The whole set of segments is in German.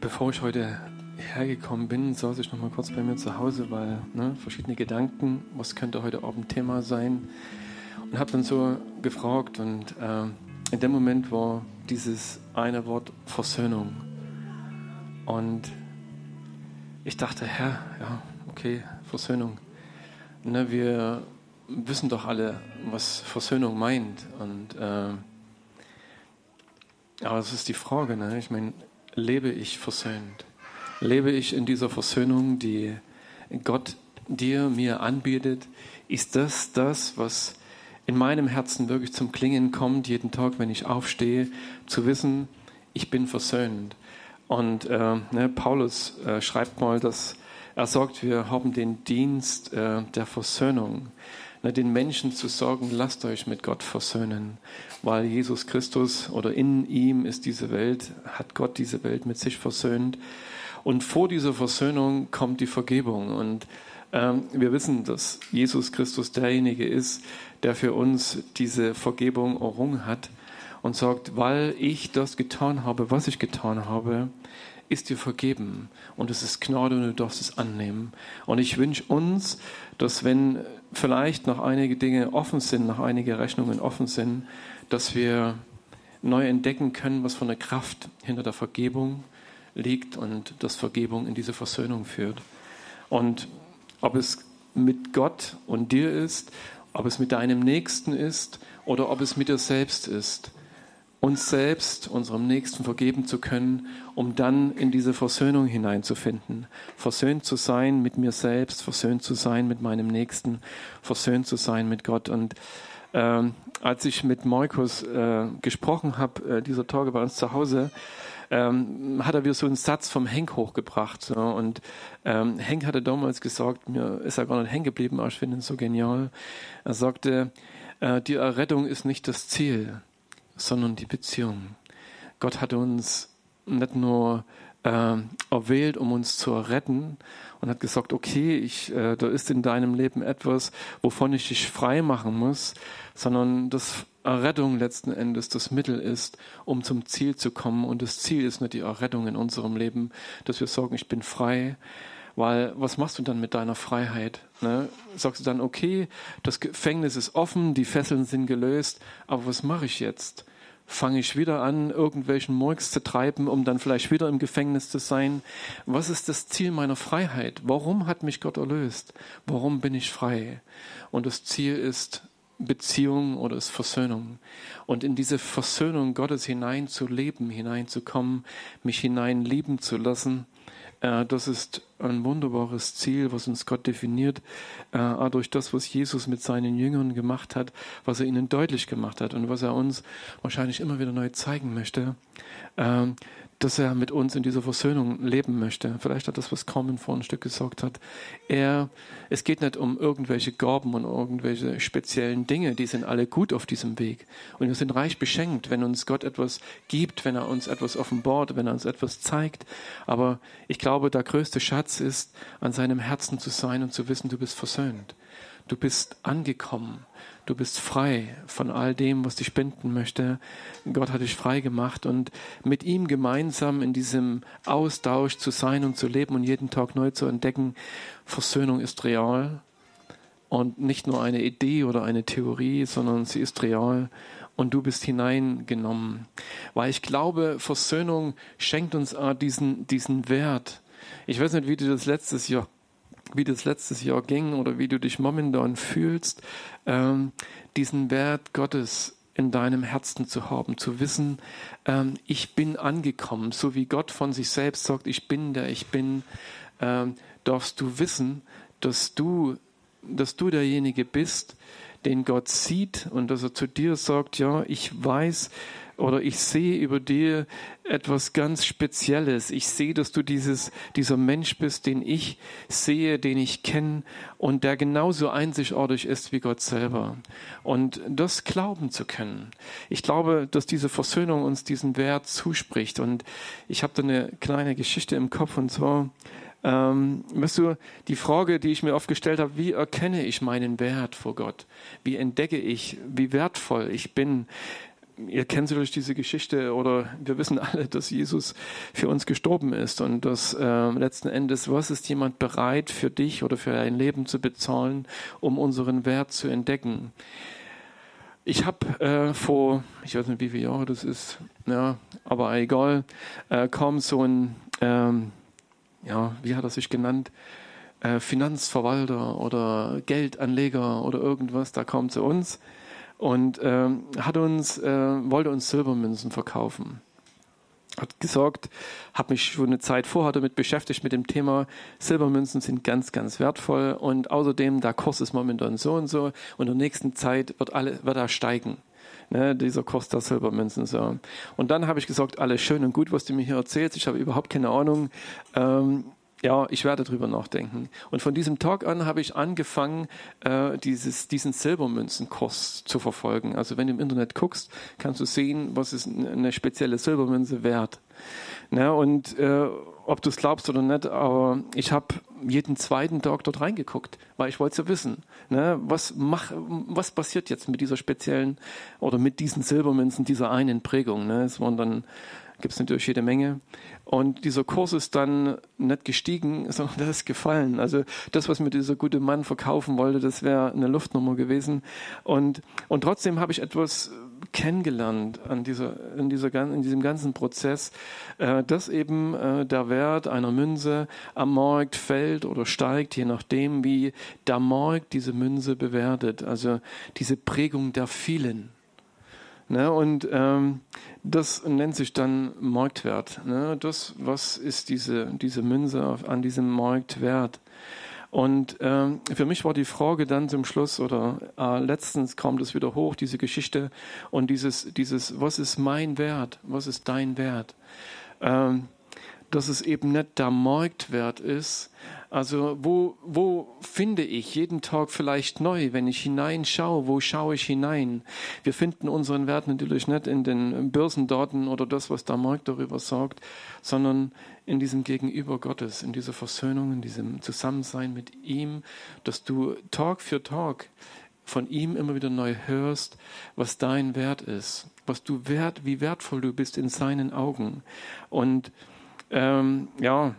bevor ich heute hergekommen bin, saß ich noch mal kurz bei mir zu Hause, weil ne, verschiedene Gedanken, was könnte heute Abend Thema sein, und habe dann so gefragt und äh, in dem Moment war dieses eine Wort Versöhnung und ich dachte, Herr, ja, okay, Versöhnung. Ne, wir wissen doch alle, was Versöhnung meint und äh, aber das ist die Frage, ne? ich meine, lebe ich versöhnt? Lebe ich in dieser Versöhnung, die Gott dir, mir anbietet? Ist das das, was in meinem Herzen wirklich zum Klingen kommt, jeden Tag, wenn ich aufstehe, zu wissen, ich bin versöhnt? Und äh, ne, Paulus äh, schreibt mal, dass er sagt, wir haben den Dienst äh, der Versöhnung den Menschen zu sagen, lasst euch mit Gott versöhnen, weil Jesus Christus oder in ihm ist diese Welt, hat Gott diese Welt mit sich versöhnt. Und vor dieser Versöhnung kommt die Vergebung. Und ähm, wir wissen, dass Jesus Christus derjenige ist, der für uns diese Vergebung errungen hat und sagt, weil ich das getan habe, was ich getan habe, ist dir vergeben und es ist Gnade und du darfst es annehmen. Und ich wünsche uns, dass wenn vielleicht noch einige Dinge offen sind, noch einige Rechnungen offen sind, dass wir neu entdecken können, was von der Kraft hinter der Vergebung liegt und dass Vergebung in diese Versöhnung führt. Und ob es mit Gott und dir ist, ob es mit deinem Nächsten ist oder ob es mit dir selbst ist, uns selbst, unserem Nächsten vergeben zu können, um dann in diese Versöhnung hineinzufinden. Versöhnt zu sein mit mir selbst, versöhnt zu sein mit meinem Nächsten, versöhnt zu sein mit Gott. Und ähm, als ich mit Markus äh, gesprochen habe, äh, dieser Tage bei uns zu Hause, ähm, hat er wieder so einen Satz vom Henk hochgebracht. So. Und ähm, Henk hatte damals gesagt, mir ist er gar nicht hängen geblieben, aber ich finde ihn so genial. Er sagte, äh, die Errettung ist nicht das Ziel sondern die Beziehung. Gott hat uns nicht nur äh, erwählt, um uns zu retten und hat gesagt, okay, ich, äh, da ist in deinem Leben etwas, wovon ich dich frei machen muss, sondern dass Errettung letzten Endes das Mittel ist, um zum Ziel zu kommen. Und das Ziel ist nicht die Errettung in unserem Leben, dass wir sagen, ich bin frei, weil was machst du dann mit deiner Freiheit? Ne? Sagst du dann, okay, das Gefängnis ist offen, die Fesseln sind gelöst, aber was mache ich jetzt? Fange ich wieder an, irgendwelchen Murks zu treiben, um dann vielleicht wieder im Gefängnis zu sein? Was ist das Ziel meiner Freiheit? Warum hat mich Gott erlöst? Warum bin ich frei? Und das Ziel ist Beziehung oder ist Versöhnung. Und in diese Versöhnung Gottes hineinzuleben, hineinzukommen, mich hinein lieben zu lassen, das ist ein wunderbares Ziel, was uns Gott definiert, äh, durch das, was Jesus mit seinen Jüngern gemacht hat, was er ihnen deutlich gemacht hat und was er uns wahrscheinlich immer wieder neu zeigen möchte. Dass er mit uns in dieser Versöhnung leben möchte. Vielleicht hat das, was Carmen vor ein Stück gesagt hat. Er, es geht nicht um irgendwelche Gaben und irgendwelche speziellen Dinge, die sind alle gut auf diesem Weg. Und wir sind reich beschenkt, wenn uns Gott etwas gibt, wenn er uns etwas offenbart, wenn er uns etwas zeigt. Aber ich glaube, der größte Schatz ist, an seinem Herzen zu sein und zu wissen, du bist versöhnt. Du bist angekommen. Du bist frei von all dem, was dich binden möchte. Gott hat dich frei gemacht und mit ihm gemeinsam in diesem Austausch zu sein und zu leben und jeden Tag neu zu entdecken, Versöhnung ist real und nicht nur eine Idee oder eine Theorie, sondern sie ist real und du bist hineingenommen. Weil ich glaube, Versöhnung schenkt uns diesen, diesen Wert. Ich weiß nicht, wie du das letztes Jahr wie das letztes Jahr ging oder wie du dich momentan fühlst, ähm, diesen Wert Gottes in deinem Herzen zu haben, zu wissen, ähm, ich bin angekommen, so wie Gott von sich selbst sagt, ich bin der ich bin, ähm, darfst du wissen, dass du, dass du derjenige bist, den Gott sieht und dass er zu dir sagt, ja, ich weiß, oder ich sehe über dir etwas ganz Spezielles. Ich sehe, dass du dieses, dieser Mensch bist, den ich sehe, den ich kenne und der genauso einzigartig ist wie Gott selber. Und das glauben zu können. Ich glaube, dass diese Versöhnung uns diesen Wert zuspricht. Und ich habe da eine kleine Geschichte im Kopf und zwar, ähm, weißt du, die Frage, die ich mir oft gestellt habe, wie erkenne ich meinen Wert vor Gott? Wie entdecke ich, wie wertvoll ich bin? Ihr kennt sicherlich diese Geschichte oder wir wissen alle, dass Jesus für uns gestorben ist und dass äh, letzten Endes, was ist jemand bereit für dich oder für dein Leben zu bezahlen, um unseren Wert zu entdecken? Ich habe äh, vor, ich weiß nicht, wie viele Jahre das ist, ja, aber egal, äh, kam so ein, ähm, ja, wie hat er sich genannt? Äh, Finanzverwalter oder Geldanleger oder irgendwas, da kam zu uns und ähm, hat uns, äh, wollte uns Silbermünzen verkaufen. Hat gesagt, habe mich schon eine Zeit vorher damit beschäftigt mit dem Thema, Silbermünzen sind ganz, ganz wertvoll und außerdem der Kurs ist momentan so und so und in der nächsten Zeit wird, alle, wird er steigen. Ne, dieser Kurs der Silbermünzen so. Und dann habe ich gesagt, alles schön und gut, was du mir hier erzählst. Ich habe überhaupt keine Ahnung. Ähm, ja, ich werde drüber nachdenken. Und von diesem Tag an habe ich angefangen, äh, dieses, diesen Silbermünzenkurs zu verfolgen. Also wenn du im Internet guckst, kannst du sehen, was ist eine spezielle Silbermünze wert. Ne? Und äh, ob du es glaubst oder nicht, aber ich habe jeden zweiten Tag dort reingeguckt, weil ich wollte ja wissen, ne? was, mach, was passiert jetzt mit dieser speziellen oder mit diesen Silbermünzen, dieser einen Prägung. Ne? Es waren dann gibt es natürlich jede Menge. Und dieser Kurs ist dann nicht gestiegen, sondern der ist gefallen. Also das, was mir dieser gute Mann verkaufen wollte, das wäre eine Luftnummer gewesen. Und, und trotzdem habe ich etwas kennengelernt an dieser, in, dieser, in diesem ganzen Prozess, äh, dass eben äh, der Wert einer Münze am Markt fällt oder steigt, je nachdem, wie der Markt diese Münze bewertet. Also diese Prägung der vielen. Ne? Und ähm, das nennt sich dann Marktwert. Ne? Das, was ist diese, diese Münze an diesem Markt wert? Und ähm, für mich war die Frage dann zum Schluss oder äh, letztens kam das wieder hoch, diese Geschichte und dieses, dieses, was ist mein Wert? Was ist dein Wert? Ähm, dass es eben nicht der Marktwert ist. Also wo, wo finde ich jeden Tag vielleicht neu, wenn ich hineinschaue, wo schaue ich hinein? Wir finden unseren Wert natürlich nicht in den Börsendaten oder das, was der Markt darüber sagt, sondern in diesem Gegenüber Gottes, in dieser Versöhnung, in diesem Zusammensein mit ihm, dass du Tag für Tag von ihm immer wieder neu hörst, was dein Wert ist, was du wert, wie wertvoll du bist in seinen Augen. Und ähm, ja,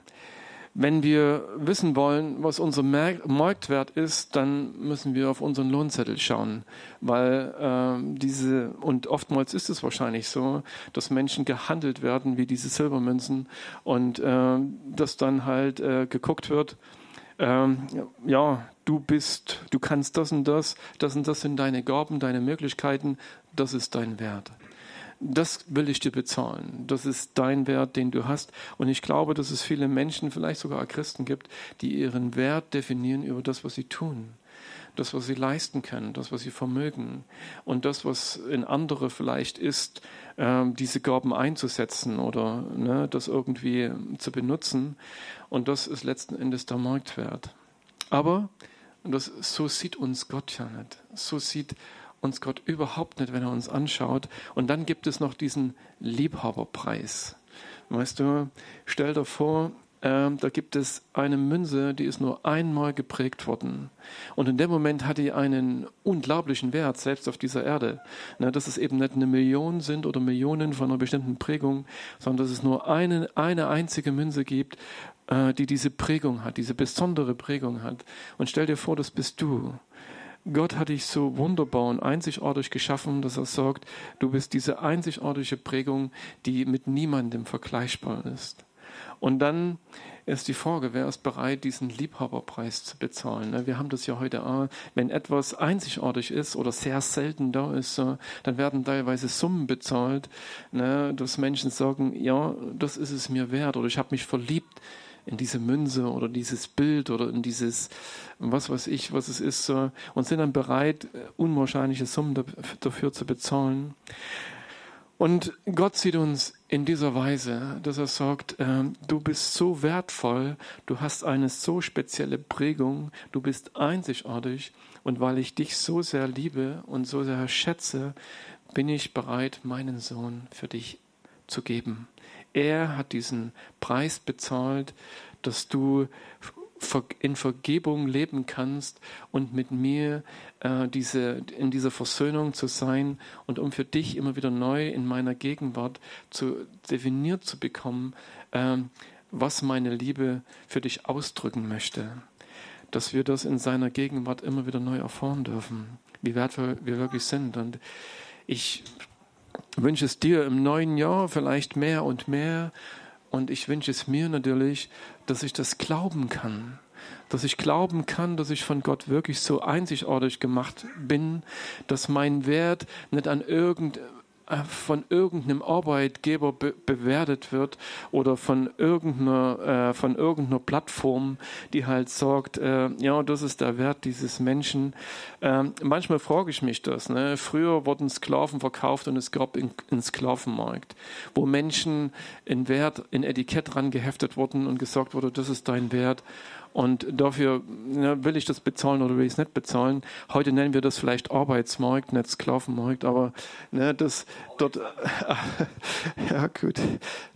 wenn wir wissen wollen, was unser Marktwert ist, dann müssen wir auf unseren Lohnzettel schauen, weil äh, diese und oftmals ist es wahrscheinlich so, dass Menschen gehandelt werden wie diese Silbermünzen und äh, dass dann halt äh, geguckt wird, ähm, ja, du bist, du kannst das und das, das und das sind deine Gaben, deine Möglichkeiten, das ist dein Wert das will ich dir bezahlen. Das ist dein Wert, den du hast. Und ich glaube, dass es viele Menschen, vielleicht sogar Christen gibt, die ihren Wert definieren über das, was sie tun. Das, was sie leisten können, das, was sie vermögen. Und das, was in andere vielleicht ist, äh, diese Gaben einzusetzen oder ne, das irgendwie zu benutzen. Und das ist letzten Endes der Marktwert. Aber das, so sieht uns Gott ja nicht. So sieht uns Gott überhaupt nicht, wenn er uns anschaut. Und dann gibt es noch diesen Liebhaberpreis. Weißt du, stell dir vor, äh, da gibt es eine Münze, die ist nur einmal geprägt worden. Und in dem Moment hat die einen unglaublichen Wert, selbst auf dieser Erde. Ne, dass es eben nicht eine Million sind oder Millionen von einer bestimmten Prägung, sondern dass es nur eine, eine einzige Münze gibt, äh, die diese Prägung hat, diese besondere Prägung hat. Und stell dir vor, das bist du. Gott hat dich so wunderbar und einzigartig geschaffen, dass er sagt, du bist diese einzigartige Prägung, die mit niemandem vergleichbar ist. Und dann ist die Frage, wer ist bereit, diesen Liebhaberpreis zu bezahlen? Ne? Wir haben das ja heute auch. Wenn etwas einzigartig ist oder sehr selten da ist, dann werden teilweise Summen bezahlt, ne? dass Menschen sagen, ja, das ist es mir wert oder ich habe mich verliebt in diese Münze oder dieses Bild oder in dieses, was weiß ich, was es ist, und sind dann bereit, unwahrscheinliche Summen dafür zu bezahlen. Und Gott sieht uns in dieser Weise, dass er sagt, äh, du bist so wertvoll, du hast eine so spezielle Prägung, du bist einzigartig und weil ich dich so sehr liebe und so sehr schätze, bin ich bereit, meinen Sohn für dich zu geben. Er hat diesen Preis bezahlt, dass du in Vergebung leben kannst und mit mir äh, diese, in dieser Versöhnung zu sein und um für dich immer wieder neu in meiner Gegenwart zu definiert zu bekommen, äh, was meine Liebe für dich ausdrücken möchte. Dass wir das in seiner Gegenwart immer wieder neu erfahren dürfen, wie wertvoll wir wirklich sind. Und ich wünsche es dir im neuen Jahr vielleicht mehr und mehr. Und ich wünsche es mir natürlich, dass ich das glauben kann. Dass ich glauben kann, dass ich von Gott wirklich so einzigartig gemacht bin, dass mein Wert nicht an irgendeinem von irgendeinem Arbeitgeber be bewertet wird oder von irgendeiner, äh, von irgendeiner Plattform, die halt sagt, äh, ja, das ist der Wert dieses Menschen. Ähm, manchmal frage ich mich das. Ne? Früher wurden Sklaven verkauft und es gab einen Sklavenmarkt, wo Menschen in Wert, in Etikett dran geheftet wurden und gesagt wurde, das ist dein Wert. Und dafür ne, will ich das bezahlen oder will ich es nicht bezahlen. Heute nennen wir das vielleicht Arbeitsmarkt, nicht Sklavenmarkt, aber ne, dass dort, ja gut,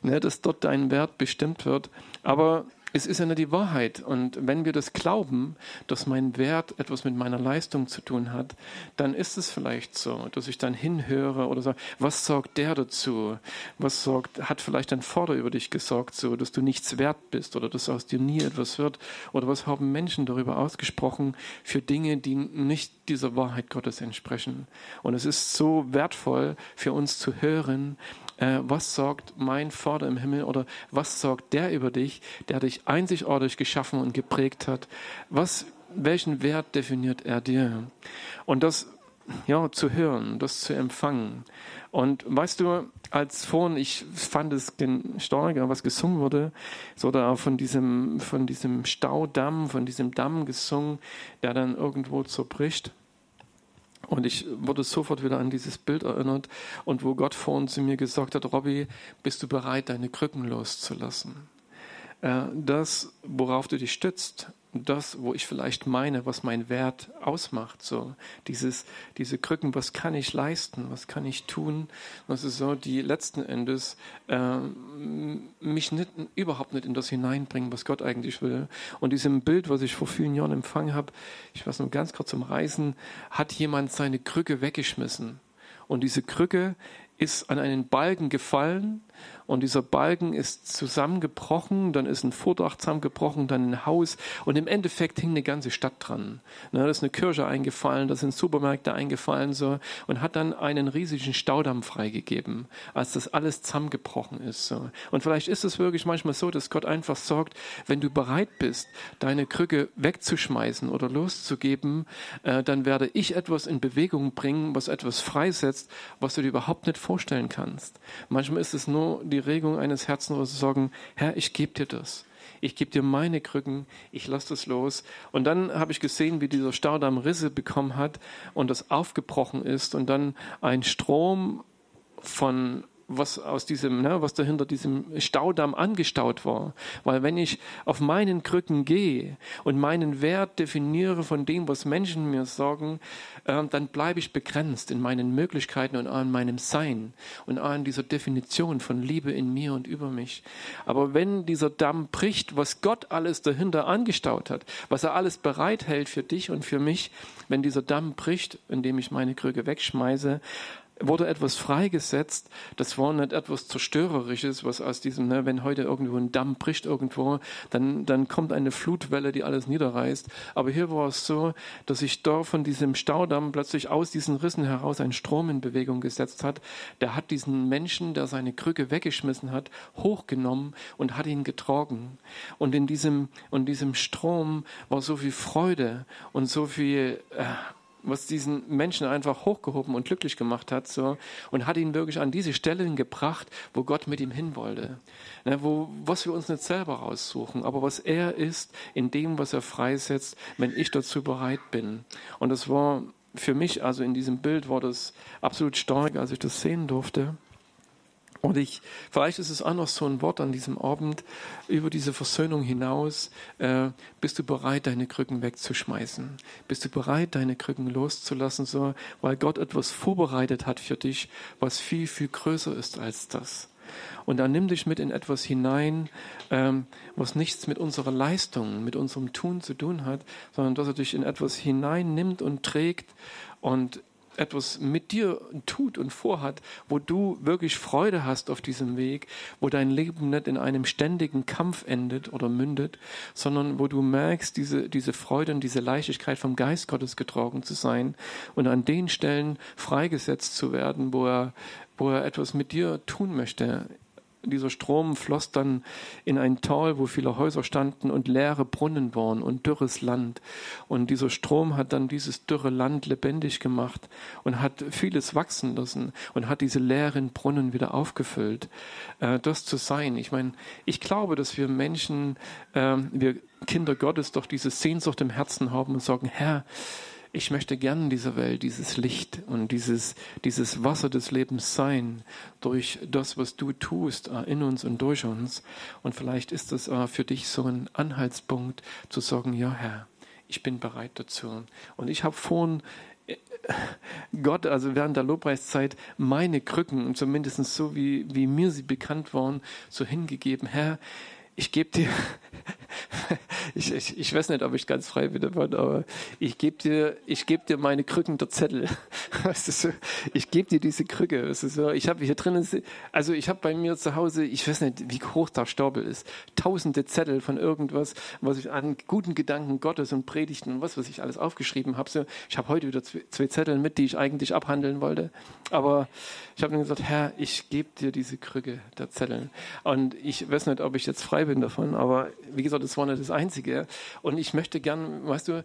ne, dass dort dein Wert bestimmt wird. Aber es ist ja nicht die Wahrheit. Und wenn wir das glauben, dass mein Wert etwas mit meiner Leistung zu tun hat, dann ist es vielleicht so, dass ich dann hinhöre oder sage, was sorgt der dazu? Was sorgt, hat vielleicht ein Vater über dich gesorgt, so, dass du nichts wert bist oder dass aus dir nie etwas wird? Oder was haben Menschen darüber ausgesprochen für Dinge, die nicht dieser Wahrheit Gottes entsprechen? Und es ist so wertvoll für uns zu hören, äh, was sagt mein Vater im Himmel oder was sagt der über dich, der dich einzigartig geschaffen und geprägt hat? Was, welchen Wert definiert er dir? Und das ja, zu hören, das zu empfangen. Und weißt du, als vorhin, ich fand es stark, was gesungen wurde, so da von diesem, von diesem Staudamm, von diesem Damm gesungen, der dann irgendwo zerbricht. Und ich wurde sofort wieder an dieses Bild erinnert und wo Gott vorhin zu mir gesagt hat, Robby, bist du bereit, deine Krücken loszulassen? Äh, das, worauf du dich stützt, das, wo ich vielleicht meine, was mein Wert ausmacht. So dieses, diese Krücken, was kann ich leisten, was kann ich tun, was ist so, die letzten Endes äh, mich nicht, überhaupt nicht in das hineinbringen, was Gott eigentlich will. Und diesem Bild, was ich vor vielen Jahren empfangen habe, ich weiß nur ganz kurz zum Reisen, hat jemand seine Krücke weggeschmissen. Und diese Krücke ist an einen Balken gefallen und dieser Balken ist zusammengebrochen, dann ist ein Vordach zusammengebrochen, dann ein Haus und im Endeffekt hing eine ganze Stadt dran. Da ist eine Kirche eingefallen, da sind Supermärkte eingefallen so und hat dann einen riesigen Staudamm freigegeben, als das alles zusammengebrochen ist. So. Und vielleicht ist es wirklich manchmal so, dass Gott einfach sagt, wenn du bereit bist, deine Krücke wegzuschmeißen oder loszugeben, äh, dann werde ich etwas in Bewegung bringen, was etwas freisetzt, was du dir überhaupt nicht vorstellen kannst. Manchmal ist es nur die Regung eines Herzens, sie sagen, Herr, ich gebe dir das. Ich gebe dir meine Krücken, ich lasse das los. Und dann habe ich gesehen, wie dieser Staudamm Risse bekommen hat und das aufgebrochen ist und dann ein Strom von was aus diesem, ne, was dahinter diesem Staudamm angestaut war. Weil wenn ich auf meinen Krücken gehe und meinen Wert definiere von dem, was Menschen mir sagen, äh, dann bleibe ich begrenzt in meinen Möglichkeiten und an meinem Sein und an dieser Definition von Liebe in mir und über mich. Aber wenn dieser Damm bricht, was Gott alles dahinter angestaut hat, was er alles bereithält für dich und für mich, wenn dieser Damm bricht, indem ich meine Krücke wegschmeiße, wurde etwas freigesetzt. Das war nicht etwas Zerstörerisches, was aus diesem, ne, wenn heute irgendwo ein Damm bricht irgendwo, dann, dann kommt eine Flutwelle, die alles niederreißt. Aber hier war es so, dass sich da von diesem Staudamm plötzlich aus diesen Rissen heraus ein Strom in Bewegung gesetzt hat. Der hat diesen Menschen, der seine Krücke weggeschmissen hat, hochgenommen und hat ihn getragen. Und in diesem, und diesem Strom war so viel Freude und so viel, äh, was diesen Menschen einfach hochgehoben und glücklich gemacht hat, so, und hat ihn wirklich an diese Stellen gebracht, wo Gott mit ihm hin wollte. Ne, wo, was wir uns nicht selber raussuchen, aber was er ist in dem, was er freisetzt, wenn ich dazu bereit bin. Und das war für mich, also in diesem Bild war das absolut stark, als ich das sehen durfte. Und ich, vielleicht ist es auch noch so ein Wort an diesem Abend über diese Versöhnung hinaus. Äh, bist du bereit, deine Krücken wegzuschmeißen? Bist du bereit, deine Krücken loszulassen, so, weil Gott etwas vorbereitet hat für dich, was viel, viel größer ist als das? Und er nimmt dich mit in etwas hinein, ähm, was nichts mit unserer Leistung, mit unserem Tun zu tun hat, sondern dass er dich in etwas hineinnimmt und trägt und etwas mit dir tut und vorhat, wo du wirklich Freude hast auf diesem Weg, wo dein Leben nicht in einem ständigen Kampf endet oder mündet, sondern wo du merkst, diese, diese Freude und diese Leichtigkeit vom Geist Gottes getragen zu sein und an den Stellen freigesetzt zu werden, wo er, wo er etwas mit dir tun möchte dieser Strom floss dann in ein Tal, wo viele Häuser standen und leere Brunnen waren und dürres Land. Und dieser Strom hat dann dieses dürre Land lebendig gemacht und hat vieles wachsen lassen und hat diese leeren Brunnen wieder aufgefüllt. Äh, das zu sein. Ich meine, ich glaube, dass wir Menschen, äh, wir Kinder Gottes doch diese Sehnsucht im Herzen haben und sagen, Herr, ich möchte gern in dieser Welt dieses Licht und dieses, dieses Wasser des Lebens sein, durch das, was du tust, äh, in uns und durch uns. Und vielleicht ist das äh, für dich so ein Anhaltspunkt zu sagen, ja Herr, ich bin bereit dazu. Und ich habe vorhin äh, Gott, also während der Lobpreiszeit, meine Krücken, zumindest so wie, wie mir sie bekannt waren, so hingegeben. Herr, ich gebe dir, ich, ich, ich weiß nicht, ob ich ganz frei bin davon, aber ich gebe dir, ich dir meine Krücken der Zettel. Ich gebe dir diese Krücke. Ich habe hier drinnen, also ich habe bei mir zu Hause, ich weiß nicht, wie hoch der Stapel ist, tausende Zettel von irgendwas, was ich an guten Gedanken Gottes und Predigten und was, was ich alles aufgeschrieben habe. Ich habe heute wieder zwei Zettel mit, die ich eigentlich abhandeln wollte, aber ich habe dann gesagt, Herr, ich gebe dir diese Krücke der Zettel. Und ich weiß nicht, ob ich jetzt frei bin davon, aber wie gesagt, das war nicht das Einzige. Und ich möchte gern, weißt du,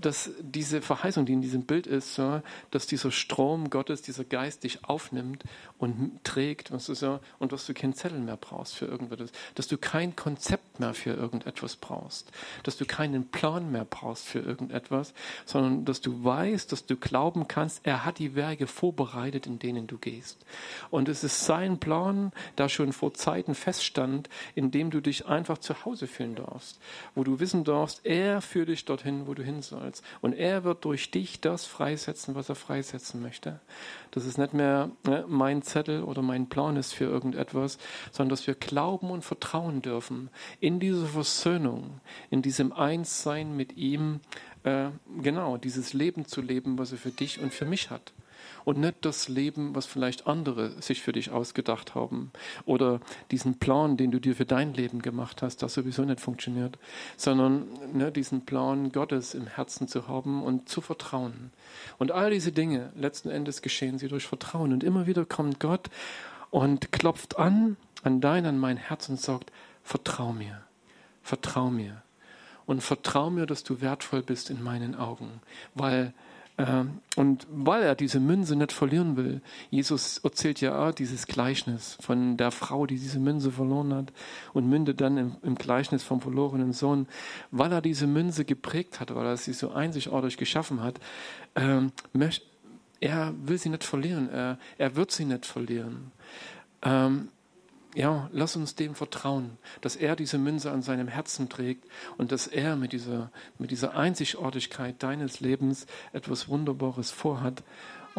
dass diese Verheißung, die in diesem Bild ist, so, dass dieser Strom Gottes, dieser Geist dich aufnimmt und trägt weißt du, so, und dass du keinen Zettel mehr brauchst für irgendetwas, dass du kein Konzept mehr für irgendetwas brauchst, dass du keinen Plan mehr brauchst für irgendetwas, sondern dass du weißt, dass du glauben kannst, er hat die Werke vorbereitet, in denen du gehst. Und es ist sein Plan, der schon vor Zeiten feststand, in dem du dich einfach zu Hause fühlen darfst, wo du wissen darfst, er führt dich dorthin, wo du hin sollst. Himmels. Und er wird durch dich das freisetzen, was er freisetzen möchte. Dass es nicht mehr ne, mein Zettel oder mein Plan ist für irgendetwas, sondern dass wir glauben und vertrauen dürfen in diese Versöhnung, in diesem Einssein mit ihm, äh, genau, dieses Leben zu leben, was er für dich und für mich hat und nicht das Leben, was vielleicht andere sich für dich ausgedacht haben oder diesen Plan, den du dir für dein Leben gemacht hast, das sowieso nicht funktioniert, sondern ne, diesen Plan Gottes im Herzen zu haben und zu vertrauen. Und all diese Dinge, letzten Endes geschehen sie durch Vertrauen. Und immer wieder kommt Gott und klopft an, an dein, an mein Herz und sagt, vertrau mir, vertrau mir. Und vertrau mir, dass du wertvoll bist in meinen Augen, weil und weil er diese Münze nicht verlieren will, Jesus erzählt ja auch dieses Gleichnis von der Frau, die diese Münze verloren hat und mündet dann im, Gleichnis vom verlorenen Sohn, weil er diese Münze geprägt hat, weil er sie so einzigartig geschaffen hat, ähm, er will sie nicht verlieren, er, er wird sie nicht verlieren. Ähm, ja, lass uns dem vertrauen, dass er diese Münze an seinem Herzen trägt und dass er mit dieser, mit dieser Einzigartigkeit deines Lebens etwas Wunderbares vorhat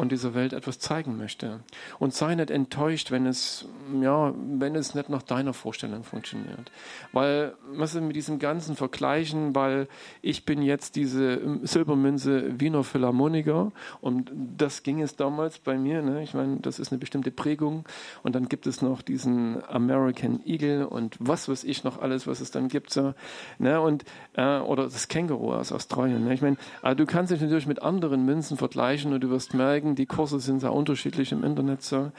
und dieser Welt etwas zeigen möchte. Und sei nicht enttäuscht, wenn es, ja, wenn es nicht nach deiner Vorstellung funktioniert. Weil, was ist mit diesem ganzen Vergleichen, weil ich bin jetzt diese Silbermünze Wiener Philharmoniker und das ging es damals bei mir, ne? ich meine, das ist eine bestimmte Prägung und dann gibt es noch diesen American Eagle und was weiß ich noch alles, was es dann gibt, so, ne? und, äh, oder das Känguru aus Australien. Ne? Ich meine, also du kannst dich natürlich mit anderen Münzen vergleichen und du wirst merken, zeigen, die Kurse sind sehr unterschiedlich im Internet so.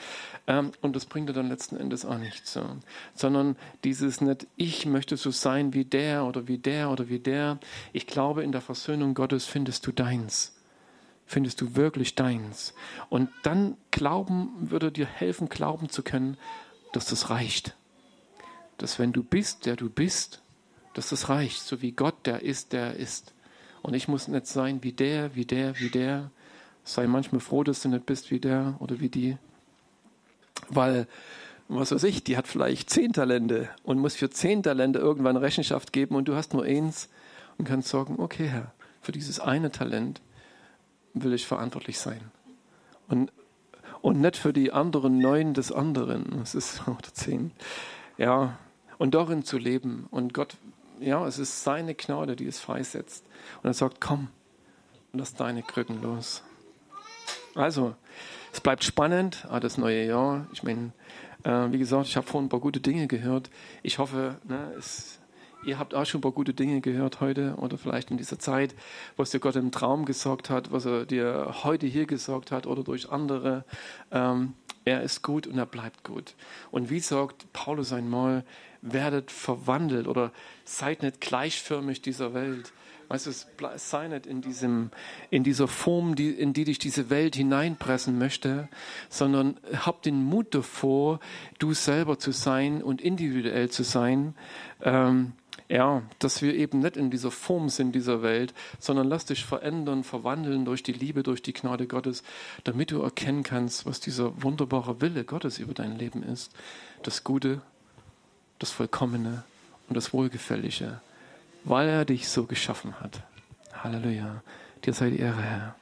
Ähm, und das bringt dir dann letzten Endes auch nichts so. Sondern dieses nicht, ich möchte so sein wie der oder wie der oder wie der. Ich glaube, in der Versöhnung Gottes findest du deins. Findest du wirklich deins. Und dann glauben würde dir helfen, glauben zu können, dass das reicht. Dass wenn du bist, der du bist, dass das reicht, so wie Gott der ist, der ist. Und ich muss nicht sein wie der, wie der, wie der, Sei manchmal froh, dass du nicht bist wie der oder wie die. Weil, was weiß ich, die hat vielleicht zehn Talente und muss für zehn Talente irgendwann Rechenschaft geben und du hast nur eins und kannst sagen, okay Herr, für dieses eine Talent will ich verantwortlich sein. Und, und nicht für die anderen neun des anderen. Das ist oder zehn. Ja, und darin zu leben. Und Gott, ja, es ist seine Gnade, die es freisetzt. Und er sagt, komm, lass deine Krücken los. Also, es bleibt spannend, ah, das neue Jahr. Ich meine, äh, wie gesagt, ich habe vorhin ein paar gute Dinge gehört. Ich hoffe, ne, es, ihr habt auch schon ein paar gute Dinge gehört heute oder vielleicht in dieser Zeit, was dir Gott im Traum gesagt hat, was er dir heute hier gesagt hat oder durch andere. Ähm, er ist gut und er bleibt gut. Und wie sagt Paulus einmal, werdet verwandelt oder seid nicht gleichförmig dieser Welt. Weißt du, sei nicht in, diesem, in dieser Form, die, in die dich diese Welt hineinpressen möchte, sondern hab den Mut davor, du selber zu sein und individuell zu sein. Ähm, ja, dass wir eben nicht in dieser Form sind dieser Welt, sondern lass dich verändern, verwandeln durch die Liebe, durch die Gnade Gottes, damit du erkennen kannst, was dieser wunderbare Wille Gottes über dein Leben ist. Das Gute, das Vollkommene und das Wohlgefällige weil er dich so geschaffen hat. Halleluja. Dir sei die Ehre, Herr.